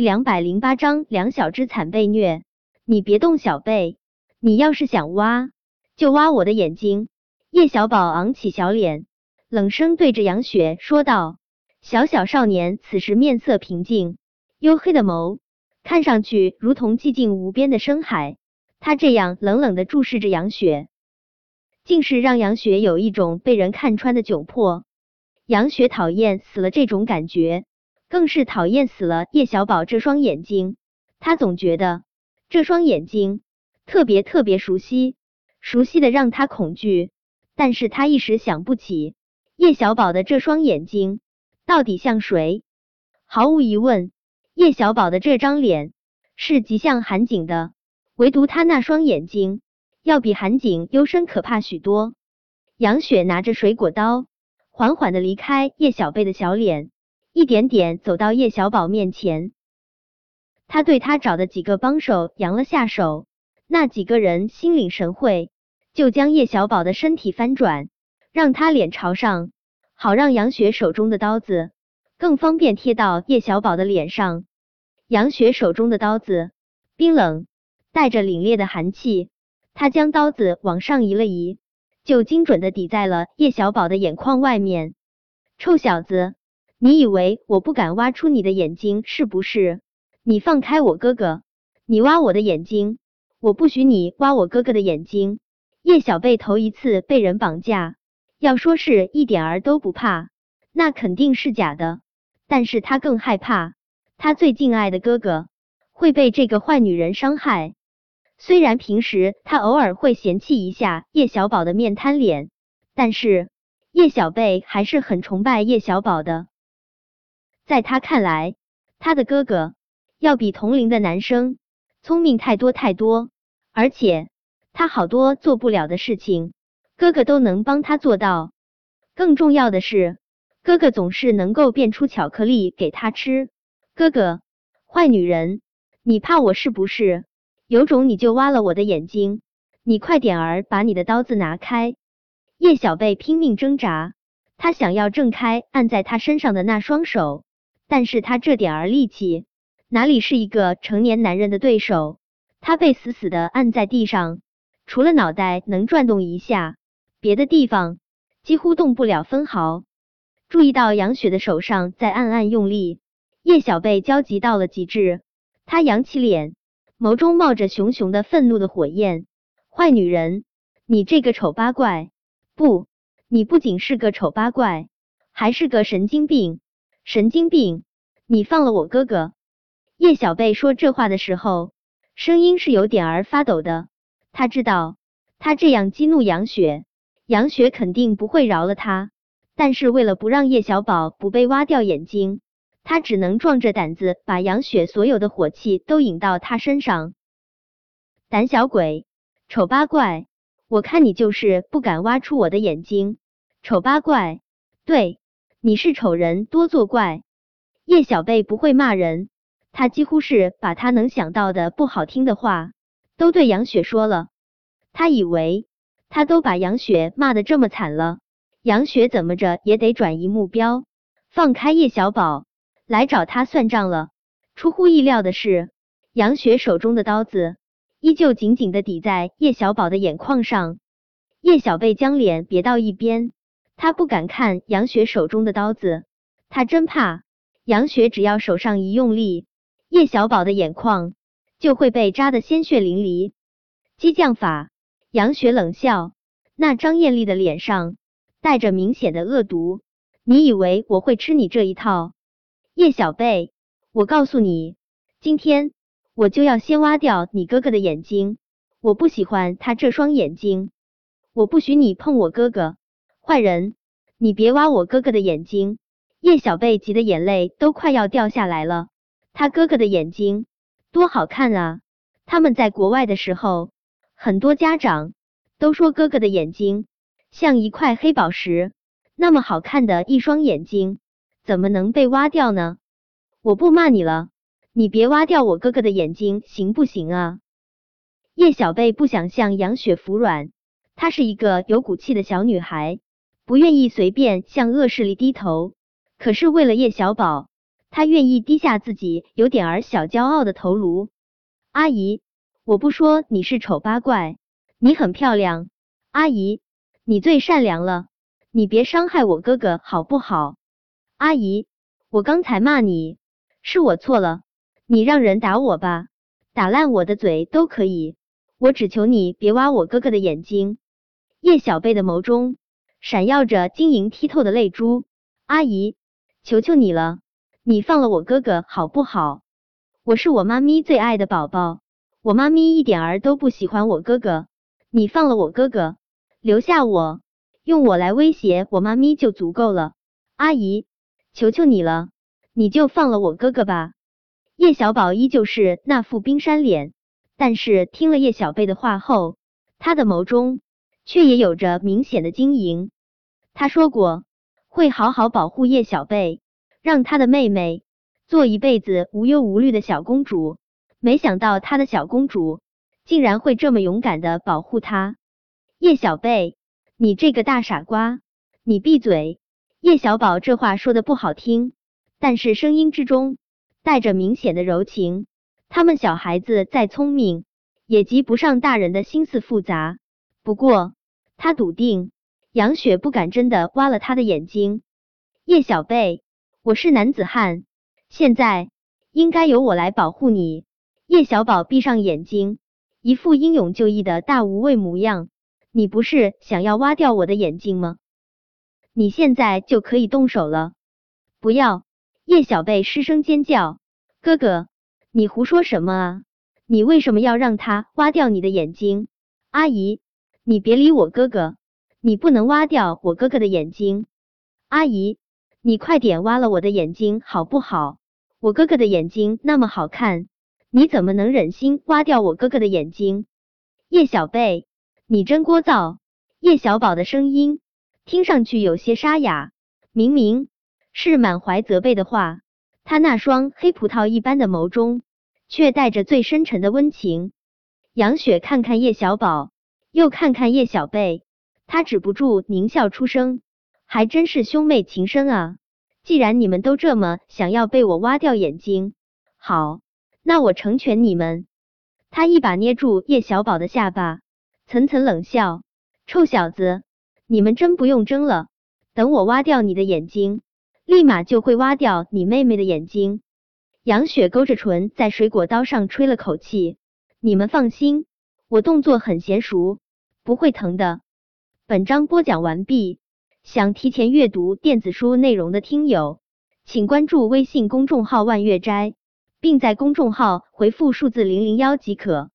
两百零八章两小只惨被虐。你别动小贝，你要是想挖，就挖我的眼睛。叶小宝昂起小脸，冷声对着杨雪说道。小小少年此时面色平静，黝黑的眸看上去如同寂静无边的深海。他这样冷冷的注视着杨雪，竟是让杨雪有一种被人看穿的窘迫。杨雪讨厌死了这种感觉，更是讨厌死了叶小宝这双眼睛。他总觉得这双眼睛特别特别熟悉，熟悉的让他恐惧。但是他一时想不起叶小宝的这双眼睛。到底像谁？毫无疑问，叶小宝的这张脸是极像韩景的，唯独他那双眼睛要比韩景幽深可怕许多。杨雪拿着水果刀，缓缓的离开叶小贝的小脸，一点点走到叶小宝面前。他对他找的几个帮手扬了下手，那几个人心领神会，就将叶小宝的身体翻转，让他脸朝上。好让杨雪手中的刀子更方便贴到叶小宝的脸上。杨雪手中的刀子冰冷，带着凛冽的寒气。他将刀子往上移了移，就精准的抵在了叶小宝的眼眶外面。臭小子，你以为我不敢挖出你的眼睛是不是？你放开我哥哥！你挖我的眼睛，我不许你挖我哥哥的眼睛。叶小贝头一次被人绑架。要说是一点儿都不怕，那肯定是假的。但是他更害怕，他最敬爱的哥哥会被这个坏女人伤害。虽然平时他偶尔会嫌弃一下叶小宝的面瘫脸，但是叶小贝还是很崇拜叶小宝的。在他看来，他的哥哥要比同龄的男生聪明太多太多，而且他好多做不了的事情。哥哥都能帮他做到，更重要的是，哥哥总是能够变出巧克力给他吃。哥哥，坏女人，你怕我是不是？有种你就挖了我的眼睛！你快点儿把你的刀子拿开！叶小贝拼命挣扎，他想要挣开按在他身上的那双手，但是他这点儿力气哪里是一个成年男人的对手？他被死死的按在地上，除了脑袋能转动一下。别的地方几乎动不了分毫。注意到杨雪的手上在暗暗用力，叶小贝焦急到了极致。他扬起脸，眸中冒着熊熊的愤怒的火焰。坏女人，你这个丑八怪！不，你不仅是个丑八怪，还是个神经病！神经病！你放了我哥哥！叶小贝说这话的时候，声音是有点儿发抖的。他知道，他这样激怒杨雪。杨雪肯定不会饶了他，但是为了不让叶小宝不被挖掉眼睛，他只能壮着胆子把杨雪所有的火气都引到他身上。胆小鬼，丑八怪，我看你就是不敢挖出我的眼睛，丑八怪，对，你是丑人多作怪。叶小贝不会骂人，他几乎是把他能想到的不好听的话都对杨雪说了，他以为。他都把杨雪骂的这么惨了，杨雪怎么着也得转移目标，放开叶小宝来找他算账了。出乎意料的是，杨雪手中的刀子依旧紧紧的抵在叶小宝的眼眶上。叶小贝将脸别到一边，他不敢看杨雪手中的刀子，他真怕杨雪只要手上一用力，叶小宝的眼眶就会被扎得鲜血淋漓。激将法。杨雪冷笑，那张艳丽的脸上带着明显的恶毒。你以为我会吃你这一套？叶小贝，我告诉你，今天我就要先挖掉你哥哥的眼睛。我不喜欢他这双眼睛，我不许你碰我哥哥。坏人，你别挖我哥哥的眼睛！叶小贝急得眼泪都快要掉下来了。他哥哥的眼睛多好看啊！他们在国外的时候。很多家长都说哥哥的眼睛像一块黑宝石，那么好看的一双眼睛怎么能被挖掉呢？我不骂你了，你别挖掉我哥哥的眼睛行不行啊？叶小贝不想向杨雪服软，她是一个有骨气的小女孩，不愿意随便向恶势力低头。可是为了叶小宝，他愿意低下自己有点儿小骄傲的头颅。阿姨，我不说你是丑八怪，你很漂亮。阿姨，你最善良了，你别伤害我哥哥好不好？阿姨，我刚才骂你，是我错了，你让人打我吧，打烂我的嘴都可以，我只求你别挖我哥哥的眼睛。叶小贝的眸中闪耀着晶莹剔透的泪珠。阿姨，求求你了。你放了我哥哥好不好？我是我妈咪最爱的宝宝，我妈咪一点儿都不喜欢我哥哥。你放了我哥哥，留下我，用我来威胁我妈咪就足够了。阿姨，求求你了，你就放了我哥哥吧。叶小宝依旧是那副冰山脸，但是听了叶小贝的话后，他的眸中却也有着明显的经营。他说过会好好保护叶小贝。让他的妹妹做一辈子无忧无虑的小公主，没想到他的小公主竟然会这么勇敢的保护他。叶小贝，你这个大傻瓜，你闭嘴！叶小宝这话说的不好听，但是声音之中带着明显的柔情。他们小孩子再聪明，也及不上大人的心思复杂。不过他笃定杨雪不敢真的挖了他的眼睛。叶小贝。我是男子汉，现在应该由我来保护你。叶小宝闭上眼睛，一副英勇就义的大无畏模样。你不是想要挖掉我的眼睛吗？你现在就可以动手了。不要！叶小贝失声尖叫。哥哥，你胡说什么啊？你为什么要让他挖掉你的眼睛？阿姨，你别理我哥哥，你不能挖掉我哥哥的眼睛。阿姨。你快点挖了我的眼睛好不好？我哥哥的眼睛那么好看，你怎么能忍心挖掉我哥哥的眼睛？叶小贝，你真聒噪！叶小宝的声音听上去有些沙哑，明明是满怀责备的话，他那双黑葡萄一般的眸中却带着最深沉的温情。杨雪看看叶小宝，又看看叶小贝，他止不住狞笑出声。还真是兄妹情深啊！既然你们都这么想要被我挖掉眼睛，好，那我成全你们。他一把捏住叶小宝的下巴，层层冷笑：“臭小子，你们真不用争了。等我挖掉你的眼睛，立马就会挖掉你妹妹的眼睛。”杨雪勾着唇，在水果刀上吹了口气：“你们放心，我动作很娴熟，不会疼的。”本章播讲完毕。想提前阅读电子书内容的听友，请关注微信公众号“万月斋”，并在公众号回复数字零零幺即可。